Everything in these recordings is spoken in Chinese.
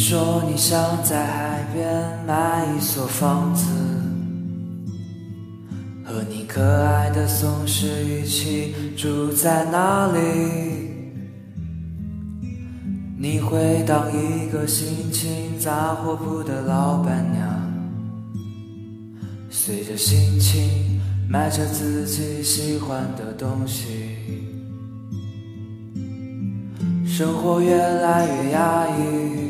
你说你想在海边买一所房子，和你可爱的松狮一起住在那里。你会当一个心情杂货铺的老板娘，随着心情买着自己喜欢的东西。生活越来越压抑，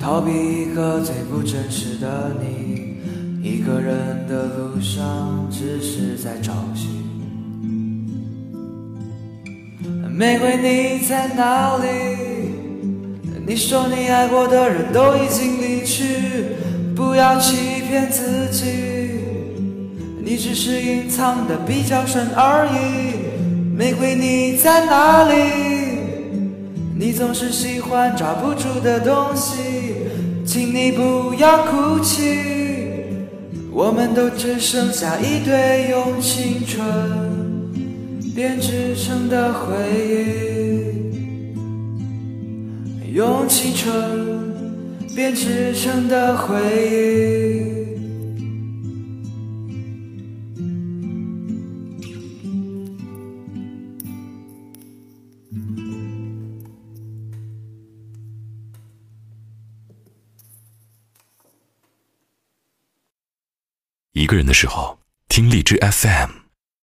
逃避一个最不真实的你，一个人的路上只是在找寻。玫瑰你在哪里？你说你爱过的人都已经离去，不要欺骗自己，你只是隐藏的比较深而已。玫瑰你在哪里？你总是喜欢抓不住的东西，请你不要哭泣，我们都只剩下一堆用青春编织成的回忆，用青春编织成的回忆。一个人的时候，听荔枝 FM。